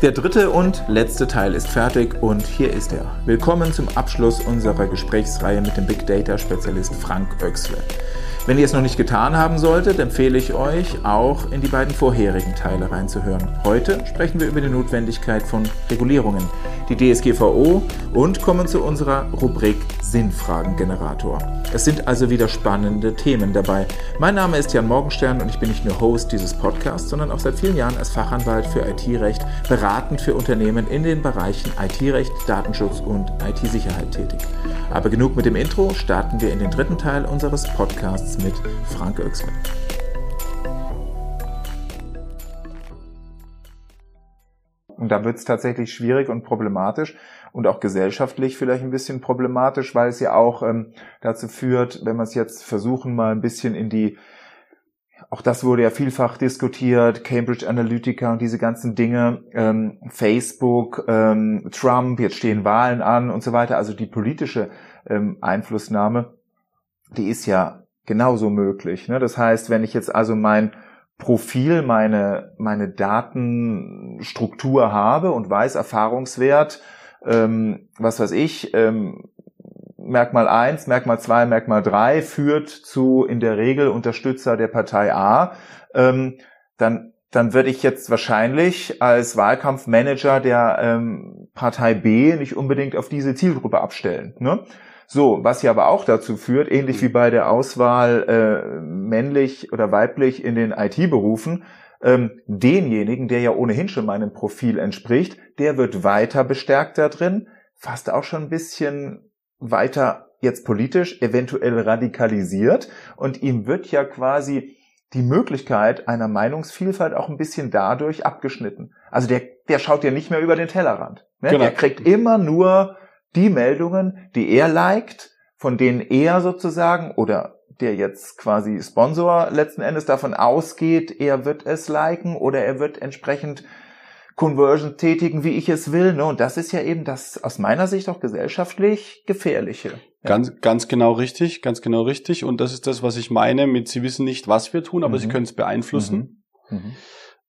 Der dritte und letzte Teil ist fertig und hier ist er. Willkommen zum Abschluss unserer Gesprächsreihe mit dem Big Data Spezialist Frank Oechsle. Wenn ihr es noch nicht getan haben solltet, empfehle ich euch, auch in die beiden vorherigen Teile reinzuhören. Heute sprechen wir über die Notwendigkeit von Regulierungen, die DSGVO und kommen zu unserer Rubrik Sinnfragengenerator. Es sind also wieder spannende Themen dabei. Mein Name ist Jan Morgenstern und ich bin nicht nur Host dieses Podcasts, sondern auch seit vielen Jahren als Fachanwalt für IT-Recht beratend für Unternehmen in den Bereichen IT-Recht, Datenschutz und IT-Sicherheit tätig. Aber genug mit dem Intro, starten wir in den dritten Teil unseres Podcasts mit Frank Oechsle. Und da wird es tatsächlich schwierig und problematisch und auch gesellschaftlich vielleicht ein bisschen problematisch, weil es ja auch ähm, dazu führt, wenn wir es jetzt versuchen, mal ein bisschen in die auch das wurde ja vielfach diskutiert, Cambridge Analytica und diese ganzen Dinge, ähm, Facebook, ähm, Trump, jetzt stehen Wahlen an und so weiter. Also die politische ähm, Einflussnahme, die ist ja genauso möglich. Ne? Das heißt, wenn ich jetzt also mein Profil, meine, meine Datenstruktur habe und weiß Erfahrungswert, ähm, was weiß ich, ähm, Merkmal 1, Merkmal 2, Merkmal 3 führt zu in der Regel Unterstützer der Partei A, ähm, dann, dann würde ich jetzt wahrscheinlich als Wahlkampfmanager der ähm, Partei B nicht unbedingt auf diese Zielgruppe abstellen. Ne? So, was ja aber auch dazu führt, ähnlich wie bei der Auswahl äh, männlich oder weiblich in den IT-Berufen, ähm, denjenigen, der ja ohnehin schon meinem Profil entspricht, der wird weiter bestärkt da drin, fast auch schon ein bisschen weiter jetzt politisch eventuell radikalisiert und ihm wird ja quasi die Möglichkeit einer Meinungsvielfalt auch ein bisschen dadurch abgeschnitten. Also der, der schaut ja nicht mehr über den Tellerrand. Ne? Genau. Der kriegt immer nur die Meldungen, die er liked, von denen er sozusagen oder der jetzt quasi Sponsor letzten Endes davon ausgeht, er wird es liken oder er wird entsprechend Conversion tätigen, wie ich es will. Ne? Und das ist ja eben das aus meiner Sicht auch gesellschaftlich gefährliche. Ja. Ganz, ganz genau richtig, ganz genau richtig. Und das ist das, was ich meine mit, Sie wissen nicht, was wir tun, aber mhm. Sie können es beeinflussen. Mhm. Mhm.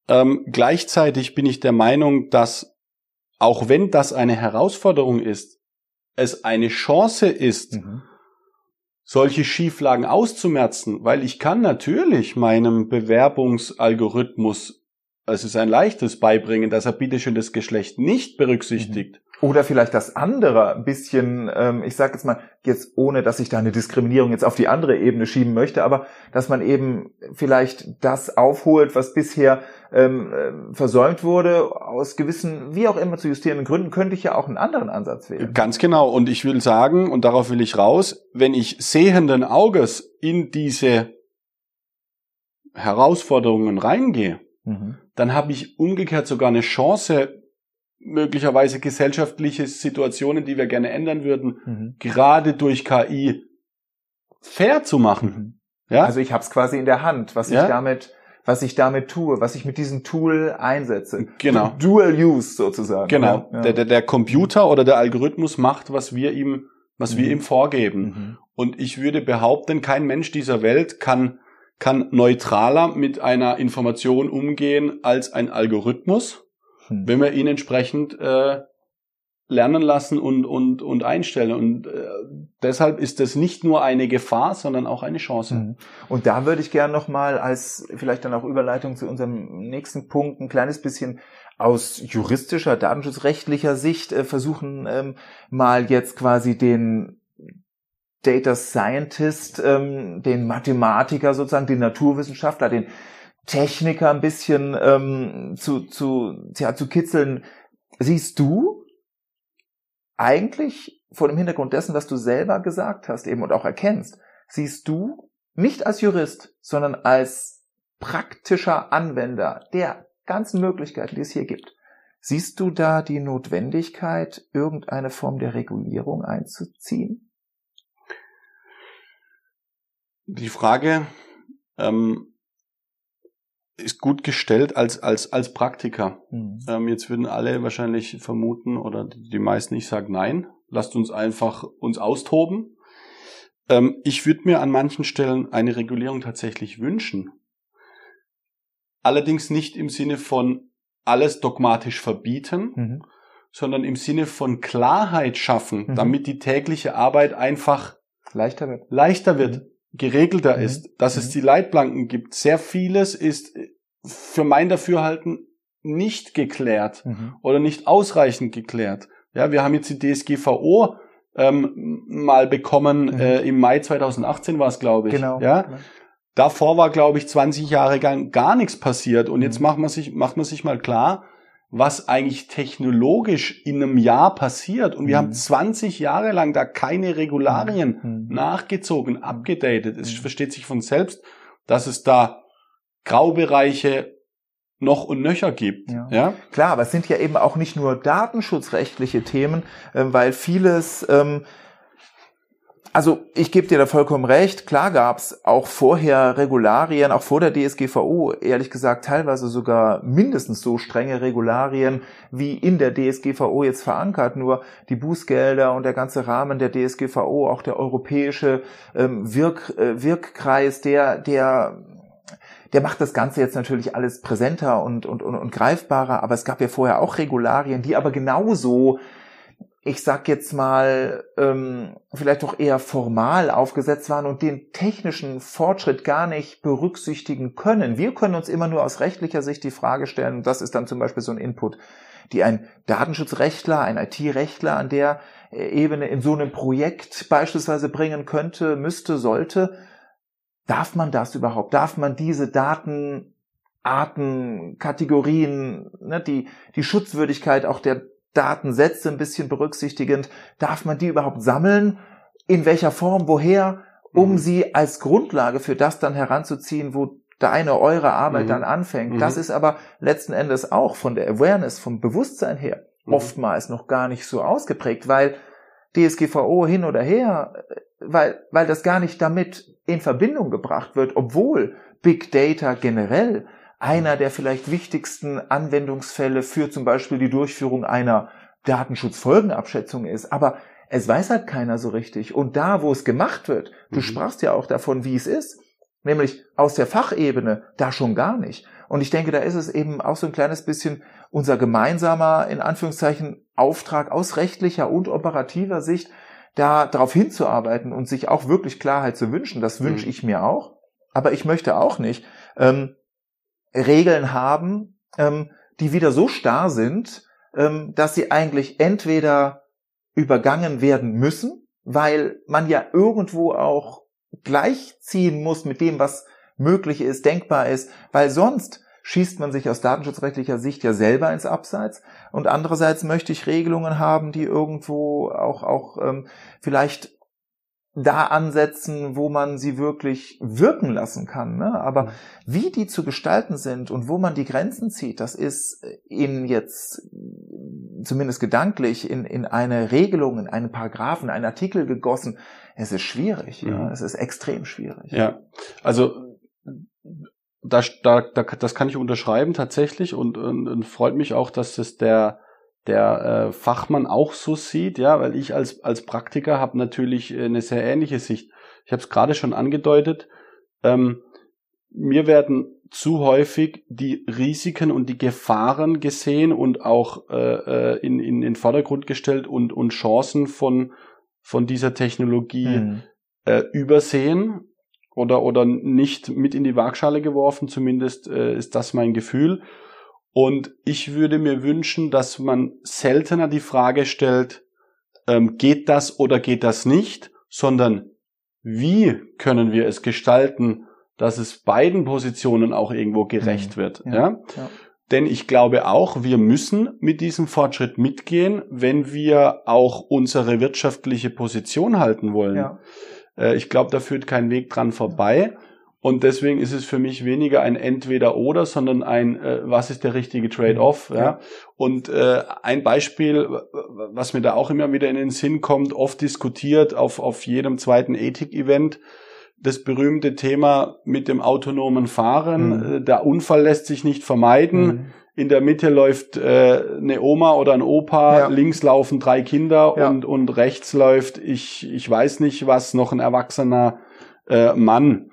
Ähm, gleichzeitig bin ich der Meinung, dass auch wenn das eine Herausforderung ist, es eine Chance ist, mhm. solche Schieflagen auszumerzen, weil ich kann natürlich meinem Bewerbungsalgorithmus es ist ein leichtes beibringen, dass er bitte schön das Geschlecht nicht berücksichtigt. Mhm. Oder vielleicht das andere ein bisschen, ähm, ich sage jetzt mal, jetzt ohne, dass ich da eine Diskriminierung jetzt auf die andere Ebene schieben möchte, aber dass man eben vielleicht das aufholt, was bisher ähm, äh, versäumt wurde, aus gewissen, wie auch immer zu justierenden Gründen, könnte ich ja auch einen anderen Ansatz wählen. Ganz genau. Und ich will sagen, und darauf will ich raus, wenn ich sehenden Auges in diese Herausforderungen reingehe, mhm dann habe ich umgekehrt sogar eine Chance, möglicherweise gesellschaftliche Situationen, die wir gerne ändern würden, mhm. gerade durch KI fair zu machen. Mhm. Ja? Also ich habe es quasi in der Hand, was ja? ich damit was ich damit tue, was ich mit diesem Tool einsetze. Genau. Dual Use sozusagen. Genau. Ja. Der, der, der Computer oder der Algorithmus macht, was wir ihm, was mhm. wir ihm vorgeben. Mhm. Und ich würde behaupten, kein Mensch dieser Welt kann kann neutraler mit einer Information umgehen als ein Algorithmus, hm. wenn wir ihn entsprechend äh, lernen lassen und, und, und einstellen. Und äh, deshalb ist das nicht nur eine Gefahr, sondern auch eine Chance. Hm. Und da würde ich gerne nochmal als vielleicht dann auch Überleitung zu unserem nächsten Punkt ein kleines bisschen aus juristischer, datenschutzrechtlicher Sicht äh, versuchen, ähm, mal jetzt quasi den Data Scientist, ähm, den Mathematiker sozusagen, den Naturwissenschaftler, den Techniker ein bisschen ähm, zu, zu, ja, zu kitzeln. Siehst du eigentlich vor dem Hintergrund dessen, was du selber gesagt hast eben und auch erkennst, siehst du nicht als Jurist, sondern als praktischer Anwender der ganzen Möglichkeiten, die es hier gibt. Siehst du da die Notwendigkeit, irgendeine Form der Regulierung einzuziehen? Die Frage ähm, ist gut gestellt als, als, als Praktiker. Mhm. Ähm, jetzt würden alle wahrscheinlich vermuten, oder die meisten, ich sage nein, lasst uns einfach uns austoben. Ähm, ich würde mir an manchen Stellen eine Regulierung tatsächlich wünschen. Allerdings nicht im Sinne von alles dogmatisch verbieten, mhm. sondern im Sinne von Klarheit schaffen, mhm. damit die tägliche Arbeit einfach leichter wird, leichter wird mhm. Geregelter mhm. ist, dass es mhm. die Leitplanken gibt. Sehr vieles ist für mein Dafürhalten nicht geklärt mhm. oder nicht ausreichend geklärt. Ja, wir haben jetzt die DSGVO ähm, mal bekommen, mhm. äh, im Mai 2018 war es, glaube ich. Genau. Ja. Genau. Davor war, glaube ich, 20 Jahre gar, gar nichts passiert. Und mhm. jetzt macht man sich, macht man sich mal klar, was eigentlich technologisch in einem Jahr passiert. Und wir haben 20 mhm. Jahre lang da keine Regularien mhm. mhm. nachgezogen, abgedatet. Es versteht sich von selbst, dass es da Graubereiche noch und nöcher gibt. Ja. ja. Klar, aber es sind ja eben auch nicht nur datenschutzrechtliche Themen, äh, weil vieles, ähm, also ich gebe dir da vollkommen recht, klar gab's auch vorher Regularien, auch vor der DSGVO, ehrlich gesagt teilweise sogar mindestens so strenge Regularien wie in der DSGVO jetzt verankert, nur die Bußgelder und der ganze Rahmen der DSGVO, auch der europäische ähm, Wirk, äh, Wirkkreis, der, der der macht das Ganze jetzt natürlich alles präsenter und, und, und, und greifbarer, aber es gab ja vorher auch Regularien, die aber genauso, ich sag jetzt mal, ähm, vielleicht doch eher formal aufgesetzt waren und den technischen Fortschritt gar nicht berücksichtigen können. Wir können uns immer nur aus rechtlicher Sicht die Frage stellen, und das ist dann zum Beispiel so ein Input, die ein Datenschutzrechtler, ein IT-Rechtler an der Ebene in so einem Projekt beispielsweise bringen könnte, müsste, sollte, Darf man das überhaupt? Darf man diese Datenarten, Kategorien, ne, die, die Schutzwürdigkeit auch der Datensätze ein bisschen berücksichtigend, darf man die überhaupt sammeln? In welcher Form? Woher? Um mhm. sie als Grundlage für das dann heranzuziehen, wo deine, eure Arbeit mhm. dann anfängt. Mhm. Das ist aber letzten Endes auch von der Awareness, vom Bewusstsein her mhm. oftmals noch gar nicht so ausgeprägt, weil DSGVO hin oder her, weil, weil das gar nicht damit in Verbindung gebracht wird, obwohl Big Data generell einer der vielleicht wichtigsten Anwendungsfälle für zum Beispiel die Durchführung einer Datenschutzfolgenabschätzung ist. Aber es weiß halt keiner so richtig. Und da, wo es gemacht wird, du mhm. sprachst ja auch davon, wie es ist, nämlich aus der Fachebene, da schon gar nicht. Und ich denke, da ist es eben auch so ein kleines bisschen unser gemeinsamer, in Anführungszeichen, Auftrag aus rechtlicher und operativer Sicht, da darauf hinzuarbeiten und sich auch wirklich Klarheit zu wünschen, das wünsche mhm. ich mir auch. Aber ich möchte auch nicht ähm, Regeln haben, ähm, die wieder so starr sind, ähm, dass sie eigentlich entweder übergangen werden müssen, weil man ja irgendwo auch gleichziehen muss mit dem, was möglich ist, denkbar ist, weil sonst schießt man sich aus datenschutzrechtlicher Sicht ja selber ins Abseits. Und andererseits möchte ich Regelungen haben, die irgendwo auch, auch ähm, vielleicht da ansetzen, wo man sie wirklich wirken lassen kann. Ne? Aber mhm. wie die zu gestalten sind und wo man die Grenzen zieht, das ist in jetzt zumindest gedanklich in, in eine Regelung, in einen Paragraphen, einen Artikel gegossen. Es ist schwierig. Mhm. Ja, es ist extrem schwierig. Ja, also da, da, da, das kann ich unterschreiben tatsächlich und, und, und freut mich auch, dass das der der äh, Fachmann auch so sieht, ja, weil ich als als Praktiker habe natürlich eine sehr ähnliche Sicht. Ich habe es gerade schon angedeutet. Ähm, mir werden zu häufig die Risiken und die Gefahren gesehen und auch äh, äh in, in den Vordergrund gestellt und, und Chancen von, von dieser Technologie mhm. äh, übersehen oder, oder nicht mit in die Waagschale geworfen, zumindest äh, ist das mein Gefühl. Und ich würde mir wünschen, dass man seltener die Frage stellt, ähm, geht das oder geht das nicht, sondern wie können wir es gestalten, dass es beiden Positionen auch irgendwo gerecht mhm. wird. Ja, ja? ja. Denn ich glaube auch, wir müssen mit diesem Fortschritt mitgehen, wenn wir auch unsere wirtschaftliche Position halten wollen. Ja. Äh, ich glaube, da führt kein Weg dran vorbei. Und deswegen ist es für mich weniger ein Entweder-Oder, sondern ein, äh, was ist der richtige Trade-off. Ja. ja. Und äh, ein Beispiel, was mir da auch immer wieder in den Sinn kommt, oft diskutiert auf, auf jedem zweiten Ethik-Event, das berühmte Thema mit dem autonomen Fahren. Mhm. Der Unfall lässt sich nicht vermeiden. Mhm in der Mitte läuft äh, eine Oma oder ein Opa, ja. links laufen drei Kinder ja. und, und rechts läuft, ich, ich weiß nicht was, noch ein erwachsener äh, Mann.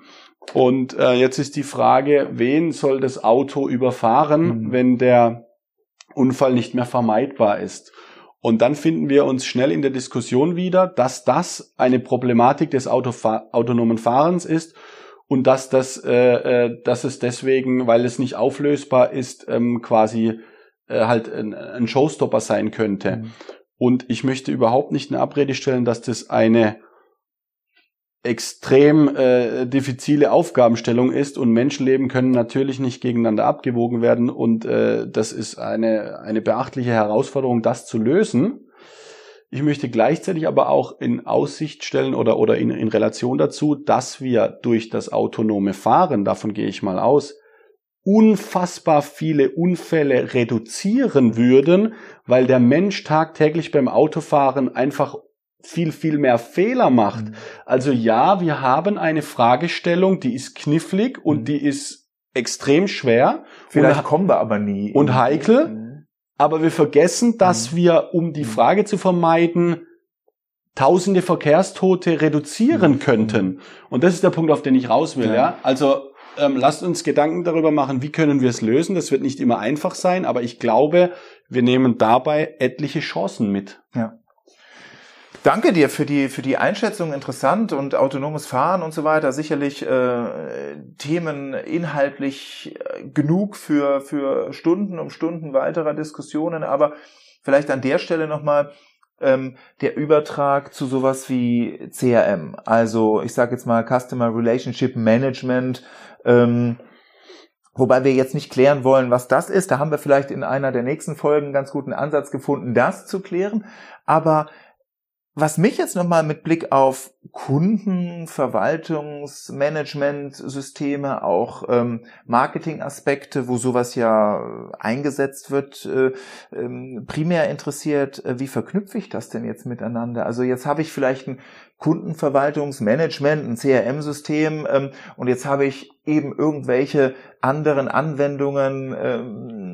Und äh, jetzt ist die Frage, wen soll das Auto überfahren, mhm. wenn der Unfall nicht mehr vermeidbar ist. Und dann finden wir uns schnell in der Diskussion wieder, dass das eine Problematik des Autofa autonomen Fahrens ist und dass das, äh, äh, dass es deswegen, weil es nicht auflösbar ist, ähm, quasi äh, halt ein, ein Showstopper sein könnte. Mhm. Und ich möchte überhaupt nicht eine Abrede stellen, dass das eine extrem äh, diffizile Aufgabenstellung ist und Menschenleben können natürlich nicht gegeneinander abgewogen werden und äh, das ist eine, eine beachtliche Herausforderung, das zu lösen. Ich möchte gleichzeitig aber auch in Aussicht stellen oder, oder in, in Relation dazu, dass wir durch das autonome Fahren, davon gehe ich mal aus, unfassbar viele Unfälle reduzieren würden, weil der Mensch tagtäglich beim Autofahren einfach viel, viel mehr Fehler macht. Mhm. Also ja, wir haben eine Fragestellung, die ist knifflig und mhm. die ist extrem schwer. Vielleicht und, kommen wir aber nie. Und heikel. Mhm. Aber wir vergessen, dass mhm. wir, um die mhm. Frage zu vermeiden, tausende Verkehrstote reduzieren könnten. Und das ist der Punkt, auf den ich raus will. Ja. ja? Also ähm, lasst uns Gedanken darüber machen, wie können wir es lösen. Das wird nicht immer einfach sein, aber ich glaube, wir nehmen dabei etliche Chancen mit. Ja. Danke dir für die, für die Einschätzung, interessant und autonomes Fahren und so weiter. Sicherlich äh, Themen inhaltlich äh, genug für, für Stunden um Stunden weiterer Diskussionen, aber vielleicht an der Stelle nochmal ähm, der Übertrag zu sowas wie CRM. Also ich sage jetzt mal Customer Relationship Management. Ähm, Wobei wir jetzt nicht klären wollen, was das ist. Da haben wir vielleicht in einer der nächsten Folgen einen ganz guten Ansatz gefunden, das zu klären. Aber was mich jetzt nochmal mit Blick auf Kunden, Verwaltungsmanagementsysteme, auch ähm, Marketingaspekte, wo sowas ja eingesetzt wird, äh, ähm, primär interessiert, äh, wie verknüpfe ich das denn jetzt miteinander? Also jetzt habe ich vielleicht ein Kundenverwaltungsmanagement, ein CRM-System ähm, und jetzt habe ich eben irgendwelche anderen Anwendungen, ähm,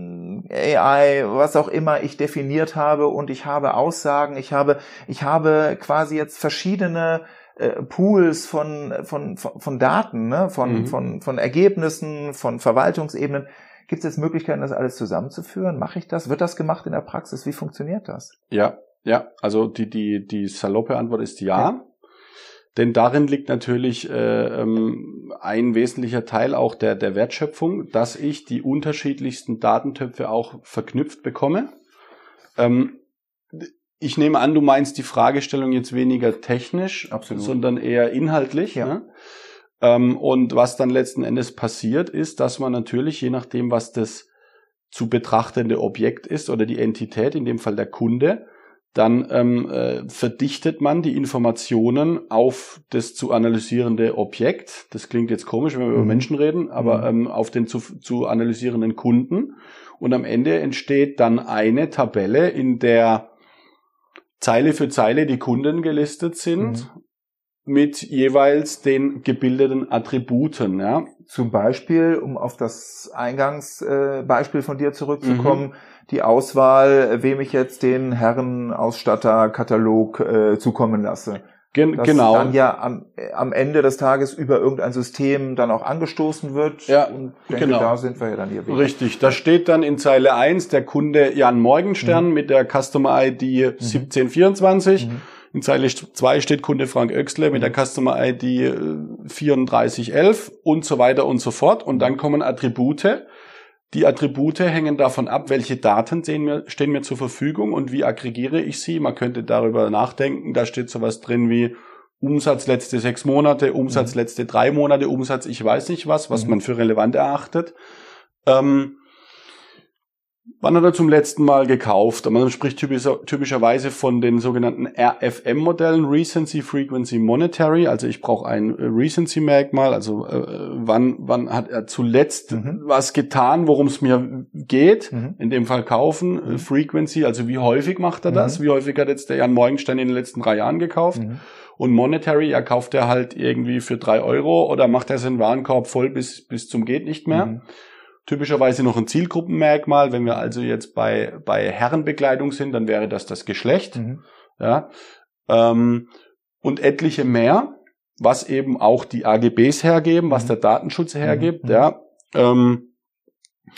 AI, was auch immer ich definiert habe und ich habe Aussagen, ich habe, ich habe quasi jetzt verschiedene äh, Pools von, von, von, von Daten, ne? von, mhm. von, von Ergebnissen, von Verwaltungsebenen. Gibt es jetzt Möglichkeiten, das alles zusammenzuführen? Mache ich das? Wird das gemacht in der Praxis? Wie funktioniert das? Ja, ja, also die, die, die saloppe Antwort ist ja. ja. Denn darin liegt natürlich äh, ähm, ein wesentlicher Teil auch der, der Wertschöpfung, dass ich die unterschiedlichsten Datentöpfe auch verknüpft bekomme. Ähm, ich nehme an, du meinst die Fragestellung jetzt weniger technisch, Absolut. sondern eher inhaltlich. Ja. Ne? Ähm, und was dann letzten Endes passiert, ist, dass man natürlich, je nachdem, was das zu betrachtende Objekt ist oder die Entität, in dem Fall der Kunde, dann ähm, äh, verdichtet man die Informationen auf das zu analysierende Objekt. Das klingt jetzt komisch, wenn wir mhm. über Menschen reden, aber mhm. ähm, auf den zu, zu analysierenden Kunden. Und am Ende entsteht dann eine Tabelle, in der Zeile für Zeile die Kunden gelistet sind. Mhm. mit jeweils den gebildeten Attributen. Ja. Zum Beispiel, um auf das Eingangsbeispiel äh, von dir zurückzukommen, mhm die Auswahl, wem ich jetzt den Herrenausstatterkatalog äh, zukommen lasse. Gen das genau. dann ja am, am Ende des Tages über irgendein System dann auch angestoßen wird. Ja, und denke, genau. da sind wir ja dann hier wieder. Richtig, da steht dann in Zeile 1 der Kunde Jan Morgenstern mhm. mit der Customer ID mhm. 1724. Mhm. In Zeile 2 steht Kunde Frank Oechsle mit der mhm. Customer ID 3411 äh, und so weiter und so fort. Und dann kommen Attribute die Attribute hängen davon ab, welche Daten stehen mir, stehen mir zur Verfügung und wie aggregiere ich sie. Man könnte darüber nachdenken. Da steht sowas drin wie Umsatz letzte sechs Monate, Umsatz mhm. letzte drei Monate, Umsatz ich weiß nicht was, was mhm. man für relevant erachtet. Ähm, Wann hat er zum letzten Mal gekauft? Man spricht typischer, typischerweise von den sogenannten RFM-Modellen, Recency, Frequency, Monetary. Also ich brauche ein äh, Recency-Merkmal. Also äh, wann, wann hat er zuletzt mhm. was getan, worum es mir geht? Mhm. In dem Fall kaufen. Mhm. Frequency, also wie häufig macht er das? Mhm. Wie häufig hat jetzt der Jan Morgenstein in den letzten drei Jahren gekauft? Mhm. Und Monetary, er kauft er halt irgendwie für drei Euro oder macht er seinen Warenkorb voll bis, bis zum geht nicht mehr? Typischerweise noch ein Zielgruppenmerkmal. Wenn wir also jetzt bei, bei Herrenbekleidung sind, dann wäre das das Geschlecht. Mhm. Ja. Ähm, und etliche mehr, was eben auch die AGBs hergeben, was mhm. der Datenschutz hergibt. Mhm. Ja. Ähm,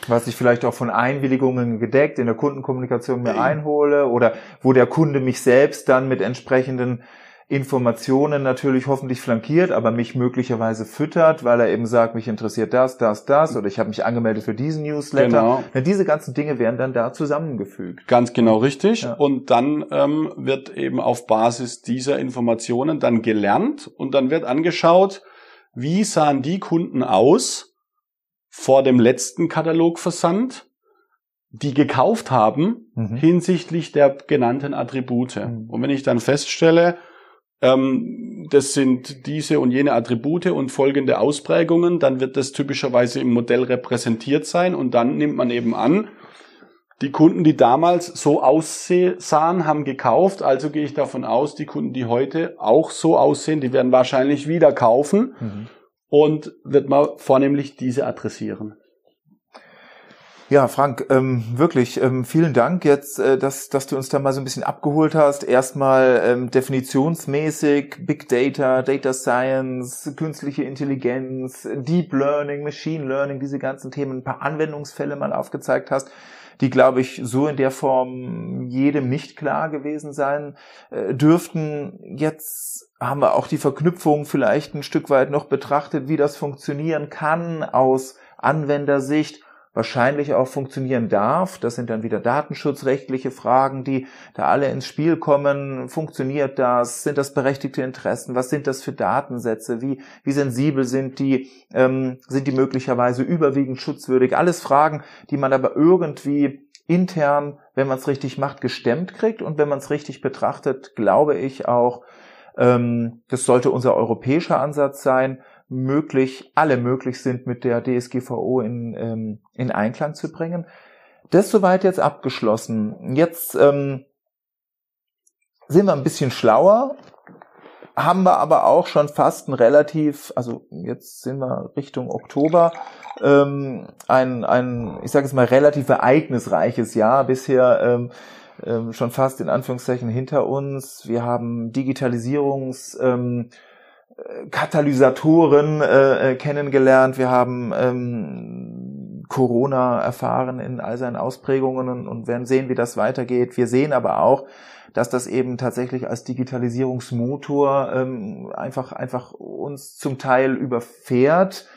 was ich vielleicht auch von Einwilligungen gedeckt in der Kundenkommunikation mir einhole oder wo der Kunde mich selbst dann mit entsprechenden Informationen natürlich hoffentlich flankiert, aber mich möglicherweise füttert, weil er eben sagt, mich interessiert das, das, das oder ich habe mich angemeldet für diesen Newsletter. Genau. Ja, diese ganzen Dinge werden dann da zusammengefügt. Ganz genau richtig. Ja. Und dann ähm, wird eben auf Basis dieser Informationen dann gelernt und dann wird angeschaut, wie sahen die Kunden aus vor dem letzten Katalogversand, die gekauft haben mhm. hinsichtlich der genannten Attribute. Mhm. Und wenn ich dann feststelle, ähm, das sind diese und jene Attribute und folgende Ausprägungen, dann wird das typischerweise im Modell repräsentiert sein und dann nimmt man eben an, die Kunden, die damals so aussahen, haben gekauft, also gehe ich davon aus, die Kunden, die heute auch so aussehen, die werden wahrscheinlich wieder kaufen mhm. und wird man vornehmlich diese adressieren. Ja, Frank, ähm, wirklich ähm, vielen Dank jetzt, äh, dass, dass du uns da mal so ein bisschen abgeholt hast. Erstmal ähm, definitionsmäßig Big Data, Data Science, künstliche Intelligenz, Deep Learning, Machine Learning, diese ganzen Themen, ein paar Anwendungsfälle mal aufgezeigt hast, die, glaube ich, so in der Form jedem nicht klar gewesen sein äh, dürften. Jetzt haben wir auch die Verknüpfung vielleicht ein Stück weit noch betrachtet, wie das funktionieren kann aus Anwendersicht wahrscheinlich auch funktionieren darf. Das sind dann wieder datenschutzrechtliche Fragen, die da alle ins Spiel kommen. Funktioniert das? Sind das berechtigte Interessen? Was sind das für Datensätze? Wie, wie sensibel sind die? Ähm, sind die möglicherweise überwiegend schutzwürdig? Alles Fragen, die man aber irgendwie intern, wenn man es richtig macht, gestemmt kriegt. Und wenn man es richtig betrachtet, glaube ich auch, ähm, das sollte unser europäischer Ansatz sein, möglich, alle möglich sind, mit der DSGVO in, ähm, in Einklang zu bringen. Das soweit jetzt abgeschlossen. Jetzt ähm, sind wir ein bisschen schlauer, haben wir aber auch schon fast ein relativ, also jetzt sind wir Richtung Oktober, ähm, ein, ein, ich sage jetzt mal, relativ ereignisreiches Jahr bisher. Ähm, ähm, schon fast in Anführungszeichen hinter uns. Wir haben Digitalisierungs ähm, Katalysatoren äh, äh, kennengelernt. Wir haben ähm, Corona erfahren in all seinen Ausprägungen und, und werden sehen, wie das weitergeht. Wir sehen aber auch, dass das eben tatsächlich als Digitalisierungsmotor ähm, einfach einfach uns zum Teil überfährt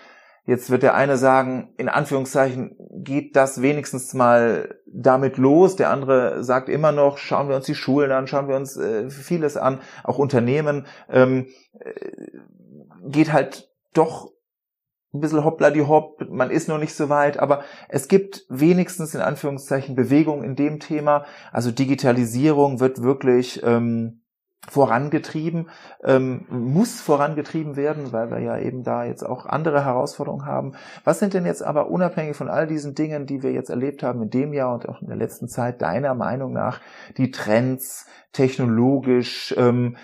Jetzt wird der eine sagen, in Anführungszeichen geht das wenigstens mal damit los. Der andere sagt immer noch, schauen wir uns die Schulen an, schauen wir uns äh, vieles an, auch Unternehmen. Ähm, äh, geht halt doch ein bisschen hoppla die hopp, man ist noch nicht so weit, aber es gibt wenigstens in Anführungszeichen Bewegung in dem Thema. Also Digitalisierung wird wirklich ähm, vorangetrieben, ähm, muss vorangetrieben werden, weil wir ja eben da jetzt auch andere Herausforderungen haben. Was sind denn jetzt aber unabhängig von all diesen Dingen, die wir jetzt erlebt haben in dem Jahr und auch in der letzten Zeit, deiner Meinung nach die Trends technologisch, ähm,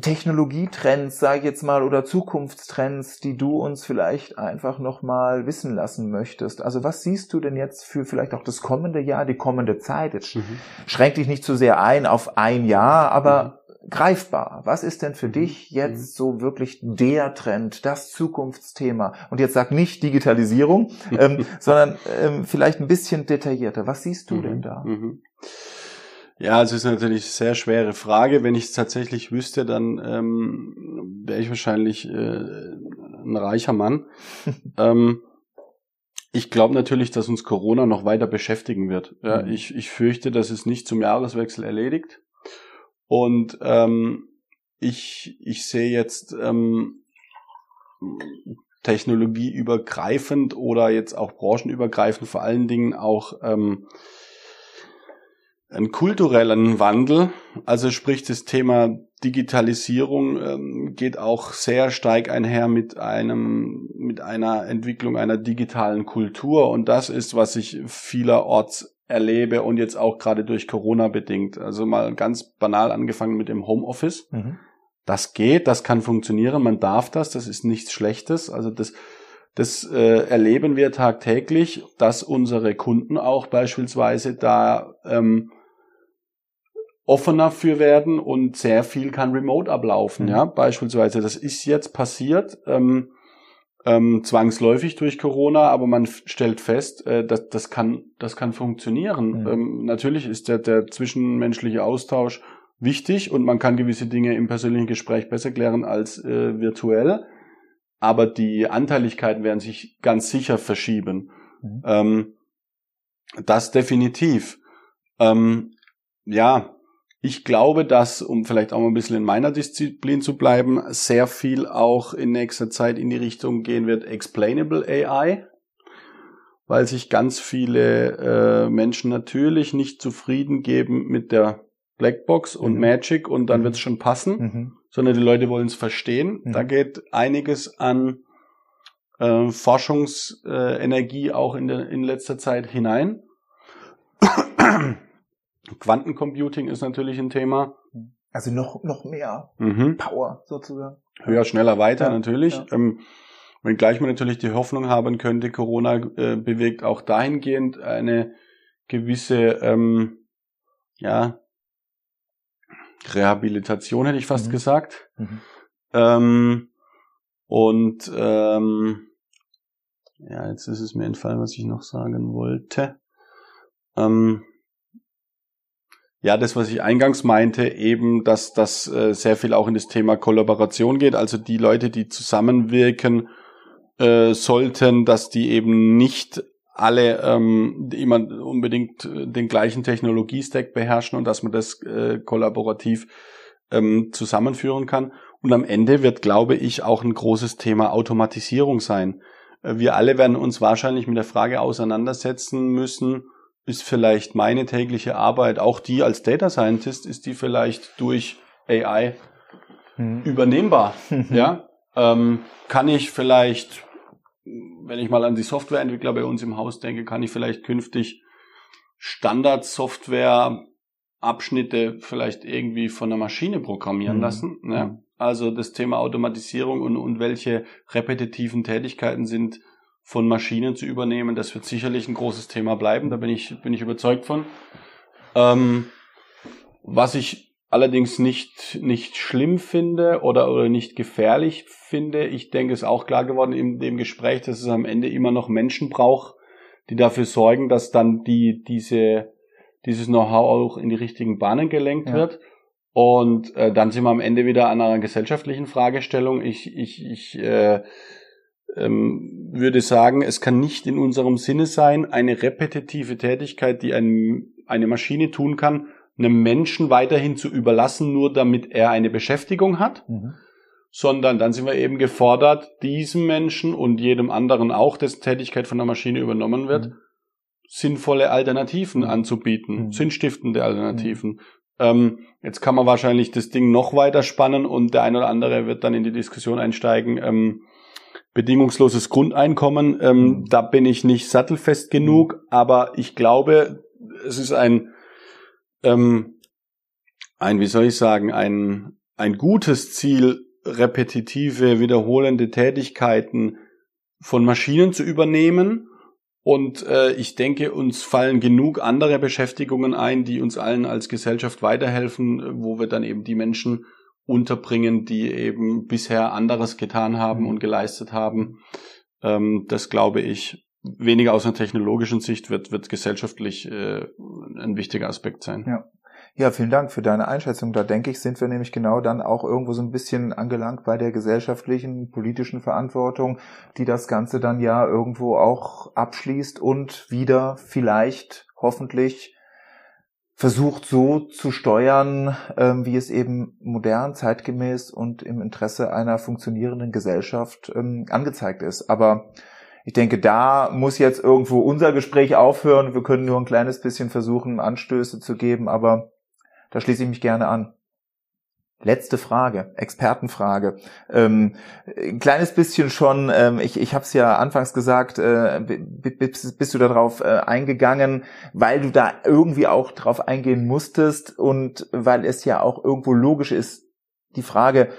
Technologietrends, sage ich jetzt mal, oder Zukunftstrends, die du uns vielleicht einfach nochmal wissen lassen möchtest? Also was siehst du denn jetzt für vielleicht auch das kommende Jahr, die kommende Zeit? Jetzt mhm. schränk dich nicht zu sehr ein auf ein Jahr, aber mhm greifbar. Was ist denn für mhm. dich jetzt mhm. so wirklich der Trend, das Zukunftsthema? Und jetzt sag nicht Digitalisierung, ähm, sondern ähm, vielleicht ein bisschen detaillierter. Was siehst du mhm. denn da? Mhm. Ja, es ist natürlich eine sehr schwere Frage. Wenn ich es tatsächlich wüsste, dann ähm, wäre ich wahrscheinlich äh, ein reicher Mann. ähm, ich glaube natürlich, dass uns Corona noch weiter beschäftigen wird. Ja, mhm. ich, ich fürchte, dass es nicht zum Jahreswechsel erledigt. Und ähm, ich, ich sehe jetzt ähm, technologieübergreifend oder jetzt auch branchenübergreifend vor allen Dingen auch ähm, einen kulturellen Wandel. Also sprich das Thema Digitalisierung ähm, geht auch sehr stark einher mit einem mit einer Entwicklung einer digitalen Kultur und das ist was ich vielerorts erlebe und jetzt auch gerade durch Corona bedingt. Also mal ganz banal angefangen mit dem Homeoffice. Mhm. Das geht, das kann funktionieren, man darf das, das ist nichts Schlechtes. Also das, das äh, erleben wir tagtäglich, dass unsere Kunden auch beispielsweise da ähm, offener für werden und sehr viel kann remote ablaufen. Mhm. Ja, beispielsweise, das ist jetzt passiert. Ähm, ähm, zwangsläufig durch Corona, aber man stellt fest, äh, dass das kann, das kann funktionieren. Mhm. Ähm, natürlich ist der, der zwischenmenschliche Austausch wichtig und man kann gewisse Dinge im persönlichen Gespräch besser klären als äh, virtuell, aber die Anteiligkeiten werden sich ganz sicher verschieben. Mhm. Ähm, das definitiv. Ähm, ja, ich glaube, dass, um vielleicht auch mal ein bisschen in meiner Disziplin zu bleiben, sehr viel auch in nächster Zeit in die Richtung gehen wird, Explainable AI, weil sich ganz viele äh, Menschen natürlich nicht zufrieden geben mit der Blackbox und mhm. Magic und dann mhm. wird es schon passen, mhm. sondern die Leute wollen es verstehen. Da mhm. geht einiges an äh, Forschungsenergie auch in, der, in letzter Zeit hinein. Quantencomputing ist natürlich ein Thema. Also noch, noch mehr mhm. Power sozusagen. Höher, schneller, weiter ja, natürlich. Ja. Ähm, wenngleich man natürlich die Hoffnung haben könnte, Corona äh, bewegt auch dahingehend eine gewisse, ähm, ja, Rehabilitation hätte ich fast mhm. gesagt. Mhm. Ähm, und ähm, ja, jetzt ist es mir entfallen, was ich noch sagen wollte. Ähm, ja, das, was ich eingangs meinte, eben, dass das äh, sehr viel auch in das Thema Kollaboration geht. Also die Leute, die zusammenwirken äh, sollten, dass die eben nicht alle ähm, immer unbedingt äh, den gleichen Technologiestack beherrschen und dass man das äh, kollaborativ ähm, zusammenführen kann. Und am Ende wird, glaube ich, auch ein großes Thema Automatisierung sein. Äh, wir alle werden uns wahrscheinlich mit der Frage auseinandersetzen müssen, ist vielleicht meine tägliche Arbeit, auch die als Data Scientist, ist die vielleicht durch AI hm. übernehmbar? ja, ähm, kann ich vielleicht, wenn ich mal an die Softwareentwickler bei uns im Haus denke, kann ich vielleicht künftig Standard-Software Abschnitte vielleicht irgendwie von der Maschine programmieren mhm. lassen. Ja. Also das Thema Automatisierung und, und welche repetitiven Tätigkeiten sind von Maschinen zu übernehmen. Das wird sicherlich ein großes Thema bleiben, da bin ich, bin ich überzeugt von. Ähm, was ich allerdings nicht, nicht schlimm finde oder, oder nicht gefährlich finde, ich denke, es ist auch klar geworden in dem Gespräch, dass es am Ende immer noch Menschen braucht, die dafür sorgen, dass dann die, diese, dieses Know-how auch in die richtigen Bahnen gelenkt ja. wird. Und äh, dann sind wir am Ende wieder an einer gesellschaftlichen Fragestellung. Ich, ich, ich äh, ähm, würde sagen, es kann nicht in unserem Sinne sein, eine repetitive Tätigkeit, die ein, eine Maschine tun kann, einem Menschen weiterhin zu überlassen, nur damit er eine Beschäftigung hat, mhm. sondern dann sind wir eben gefordert, diesem Menschen und jedem anderen auch, dessen Tätigkeit von der Maschine übernommen wird, mhm. sinnvolle Alternativen mhm. anzubieten, mhm. sinnstiftende Alternativen. Mhm. Ähm, jetzt kann man wahrscheinlich das Ding noch weiter spannen und der ein oder andere wird dann in die Diskussion einsteigen, ähm, bedingungsloses Grundeinkommen, ähm, mhm. da bin ich nicht sattelfest genug, aber ich glaube, es ist ein, ähm, ein, wie soll ich sagen, ein, ein gutes Ziel, repetitive, wiederholende Tätigkeiten von Maschinen zu übernehmen. Und äh, ich denke, uns fallen genug andere Beschäftigungen ein, die uns allen als Gesellschaft weiterhelfen, wo wir dann eben die Menschen unterbringen, die eben bisher anderes getan haben mhm. und geleistet haben. Ähm, das glaube ich, weniger aus einer technologischen Sicht wird, wird gesellschaftlich äh, ein wichtiger Aspekt sein. Ja. Ja, vielen Dank für deine Einschätzung. Da denke ich, sind wir nämlich genau dann auch irgendwo so ein bisschen angelangt bei der gesellschaftlichen, politischen Verantwortung, die das Ganze dann ja irgendwo auch abschließt und wieder vielleicht hoffentlich versucht so zu steuern, ähm, wie es eben modern, zeitgemäß und im Interesse einer funktionierenden Gesellschaft ähm, angezeigt ist. Aber ich denke, da muss jetzt irgendwo unser Gespräch aufhören. Wir können nur ein kleines bisschen versuchen, Anstöße zu geben, aber da schließe ich mich gerne an. Letzte Frage, Expertenfrage. Ähm, ein kleines bisschen schon, ähm, ich, ich habe es ja anfangs gesagt, äh, bist, bist du darauf äh, eingegangen, weil du da irgendwie auch drauf eingehen musstest und weil es ja auch irgendwo logisch ist, die Frage,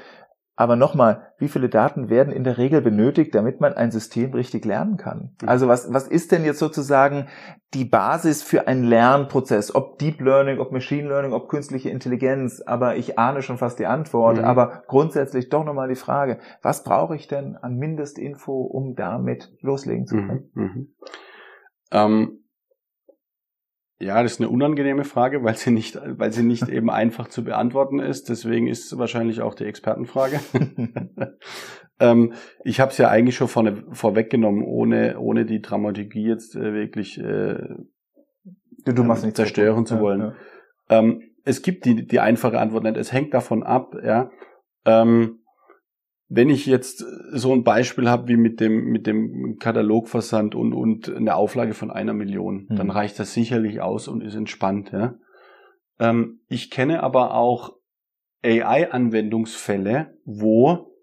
Aber nochmal, wie viele Daten werden in der Regel benötigt, damit man ein System richtig lernen kann? Mhm. Also was, was ist denn jetzt sozusagen die Basis für einen Lernprozess? Ob Deep Learning, ob Machine Learning, ob künstliche Intelligenz? Aber ich ahne schon fast die Antwort. Mhm. Aber grundsätzlich doch nochmal die Frage, was brauche ich denn an Mindestinfo, um damit loslegen zu können? Mhm. mhm. Ähm ja, das ist eine unangenehme Frage, weil sie nicht, weil sie nicht eben einfach zu beantworten ist. Deswegen ist es wahrscheinlich auch die Expertenfrage. ähm, ich habe es ja eigentlich schon vorne, vorweggenommen, ohne, ohne die Dramaturgie jetzt äh, wirklich äh, du, du machst nicht zerstören zu wollen. Ja, ja. Ähm, es gibt die, die einfache Antwort nicht. Es hängt davon ab, ja. Ähm, wenn ich jetzt so ein Beispiel habe wie mit dem, mit dem Katalogversand und, und eine Auflage von einer Million, mhm. dann reicht das sicherlich aus und ist entspannt. Ja? Ähm, ich kenne aber auch AI-Anwendungsfälle, wo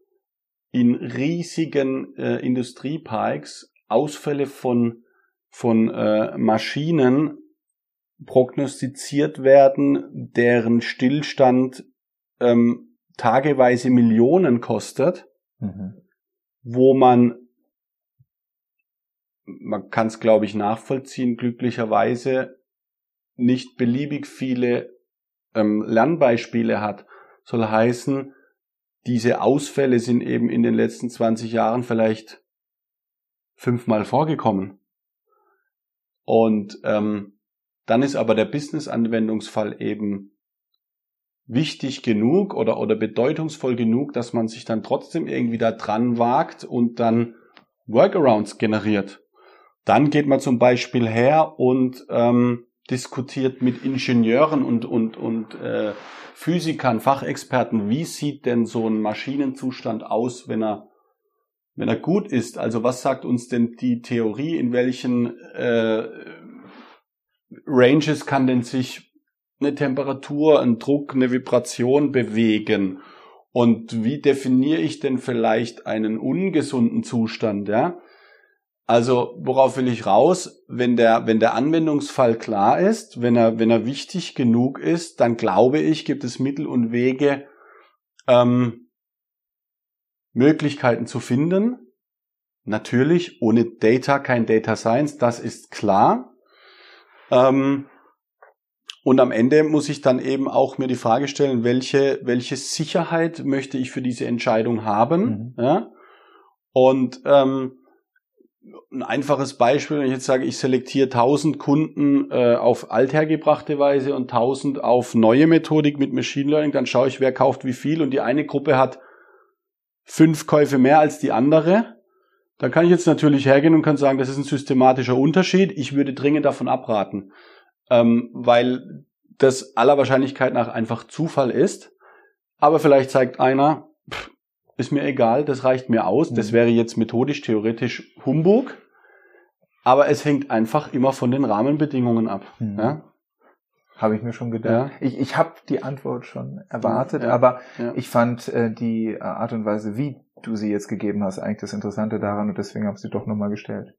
in riesigen äh, Industrieparks Ausfälle von, von äh, Maschinen prognostiziert werden, deren Stillstand ähm, tageweise Millionen kostet, mhm. wo man, man kann es glaube ich nachvollziehen, glücklicherweise nicht beliebig viele ähm, Lernbeispiele hat, soll heißen, diese Ausfälle sind eben in den letzten 20 Jahren vielleicht fünfmal vorgekommen. Und ähm, dann ist aber der Business-Anwendungsfall eben wichtig genug oder, oder bedeutungsvoll genug, dass man sich dann trotzdem irgendwie da dran wagt und dann Workarounds generiert. Dann geht man zum Beispiel her und ähm, diskutiert mit Ingenieuren und, und, und äh, Physikern, Fachexperten, wie sieht denn so ein Maschinenzustand aus, wenn er, wenn er gut ist? Also was sagt uns denn die Theorie, in welchen äh, Ranges kann denn sich eine Temperatur, ein Druck, eine Vibration bewegen? Und wie definiere ich denn vielleicht einen ungesunden Zustand, ja? Also, worauf will ich raus? Wenn der, wenn der Anwendungsfall klar ist, wenn er, wenn er wichtig genug ist, dann glaube ich, gibt es Mittel und Wege, ähm, Möglichkeiten zu finden. Natürlich, ohne Data kein Data Science, das ist klar. Ähm, und am Ende muss ich dann eben auch mir die Frage stellen, welche, welche Sicherheit möchte ich für diese Entscheidung haben? Mhm. Ja? Und ähm, ein einfaches Beispiel, wenn ich jetzt sage, ich selektiere 1000 Kunden äh, auf althergebrachte Weise und 1000 auf neue Methodik mit Machine Learning, dann schaue ich, wer kauft wie viel und die eine Gruppe hat fünf Käufe mehr als die andere. Dann kann ich jetzt natürlich hergehen und kann sagen, das ist ein systematischer Unterschied. Ich würde dringend davon abraten ähm, weil das aller Wahrscheinlichkeit nach einfach Zufall ist. Aber vielleicht zeigt einer, pff, ist mir egal, das reicht mir aus. Mhm. Das wäre jetzt methodisch, theoretisch Humbug. Aber es hängt einfach immer von den Rahmenbedingungen ab. Mhm. Ja? Habe ich mir schon gedacht. Ja. Ich, ich habe die Antwort schon erwartet, ja, aber ich fand äh, die Art und Weise, wie du sie jetzt gegeben hast, eigentlich das Interessante daran und deswegen habe ich sie doch nochmal gestellt.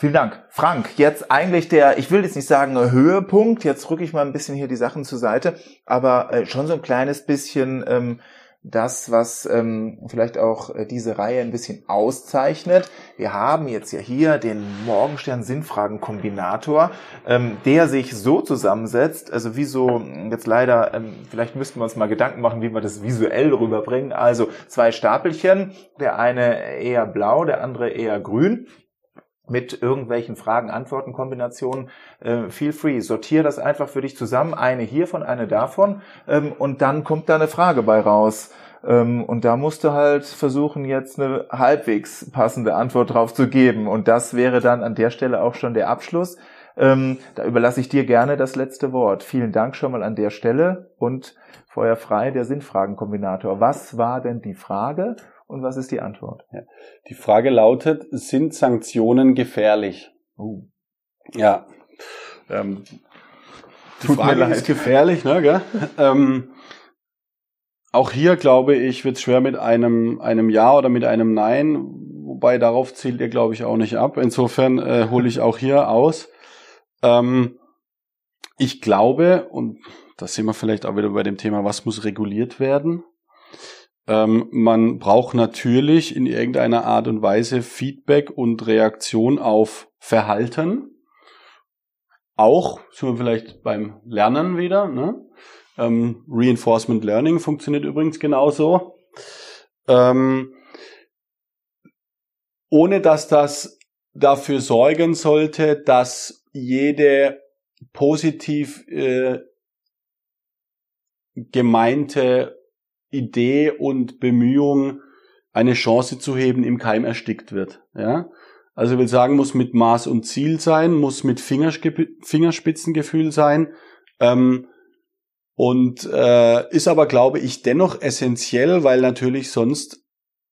Vielen Dank. Frank, jetzt eigentlich der, ich will jetzt nicht sagen Höhepunkt, jetzt rücke ich mal ein bisschen hier die Sachen zur Seite, aber äh, schon so ein kleines bisschen ähm, das, was ähm, vielleicht auch äh, diese Reihe ein bisschen auszeichnet. Wir haben jetzt ja hier den Morgenstern-Sinnfragen-Kombinator, ähm, der sich so zusammensetzt, also wie so, jetzt leider, ähm, vielleicht müssten wir uns mal Gedanken machen, wie wir das visuell rüberbringen. Also zwei Stapelchen, der eine eher blau, der andere eher grün mit irgendwelchen Fragen-Antworten-Kombinationen, äh, feel free. Sortier das einfach für dich zusammen, eine hiervon, eine davon, ähm, und dann kommt da eine Frage bei raus. Ähm, und da musst du halt versuchen, jetzt eine halbwegs passende Antwort drauf zu geben. Und das wäre dann an der Stelle auch schon der Abschluss. Ähm, da überlasse ich dir gerne das letzte Wort. Vielen Dank schon mal an der Stelle und Feuer frei, der Sinnfragenkombinator. Was war denn die Frage? Und was ist die Antwort? Ja. Die Frage lautet, sind Sanktionen gefährlich? Oh. Ja. Ähm, die Tut Frage ist gefährlich, ne? Gell? ähm, auch hier glaube ich, wird es schwer mit einem, einem Ja oder mit einem Nein, wobei darauf zielt ihr, glaube ich, auch nicht ab. Insofern äh, hole ich auch hier aus. Ähm, ich glaube, und da sind wir vielleicht auch wieder bei dem Thema, was muss reguliert werden. Ähm, man braucht natürlich in irgendeiner Art und Weise Feedback und Reaktion auf Verhalten. Auch sind wir vielleicht beim Lernen wieder. Ne? Ähm, Reinforcement Learning funktioniert übrigens genauso. Ähm, ohne dass das dafür sorgen sollte, dass jede positiv äh, gemeinte Idee und Bemühung, eine Chance zu heben, im Keim erstickt wird. Ja? Also ich will sagen, muss mit Maß und Ziel sein, muss mit Fingerspitzengefühl sein ähm, und äh, ist aber, glaube ich, dennoch essentiell, weil natürlich sonst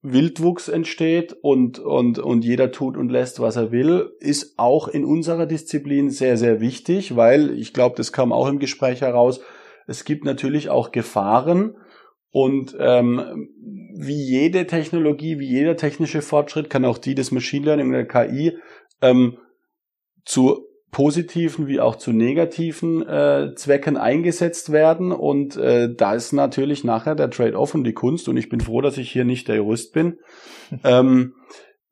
Wildwuchs entsteht und, und, und jeder tut und lässt, was er will, ist auch in unserer Disziplin sehr, sehr wichtig, weil ich glaube, das kam auch im Gespräch heraus, es gibt natürlich auch Gefahren und ähm, wie jede Technologie, wie jeder technische Fortschritt kann auch die des Machine Learning oder KI ähm, zu positiven wie auch zu negativen äh, Zwecken eingesetzt werden. Und äh, da ist natürlich nachher der Trade-off und die Kunst, und ich bin froh, dass ich hier nicht der Jurist bin, ähm,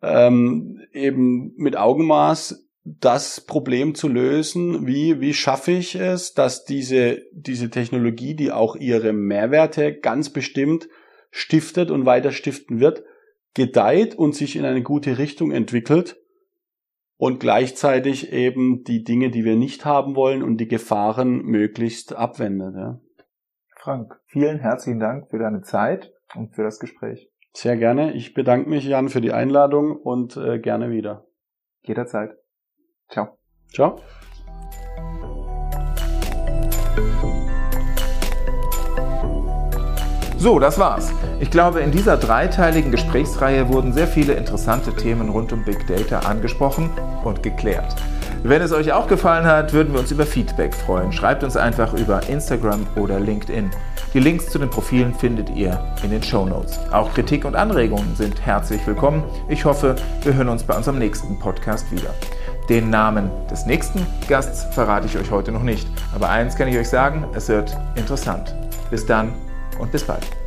ähm, eben mit Augenmaß das Problem zu lösen, wie, wie schaffe ich es, dass diese, diese Technologie, die auch ihre Mehrwerte ganz bestimmt stiftet und weiter stiften wird, gedeiht und sich in eine gute Richtung entwickelt und gleichzeitig eben die Dinge, die wir nicht haben wollen und die Gefahren möglichst abwendet. Ja. Frank, vielen herzlichen Dank für deine Zeit und für das Gespräch. Sehr gerne. Ich bedanke mich, Jan, für die Einladung und äh, gerne wieder. Jederzeit. Ciao. Ciao. So, das war's. Ich glaube, in dieser dreiteiligen Gesprächsreihe wurden sehr viele interessante Themen rund um Big Data angesprochen und geklärt. Wenn es euch auch gefallen hat, würden wir uns über Feedback freuen. Schreibt uns einfach über Instagram oder LinkedIn. Die Links zu den Profilen findet ihr in den Show Notes. Auch Kritik und Anregungen sind herzlich willkommen. Ich hoffe, wir hören uns bei unserem nächsten Podcast wieder. Den Namen des nächsten Gasts verrate ich euch heute noch nicht. Aber eins kann ich euch sagen, es wird interessant. Bis dann und bis bald.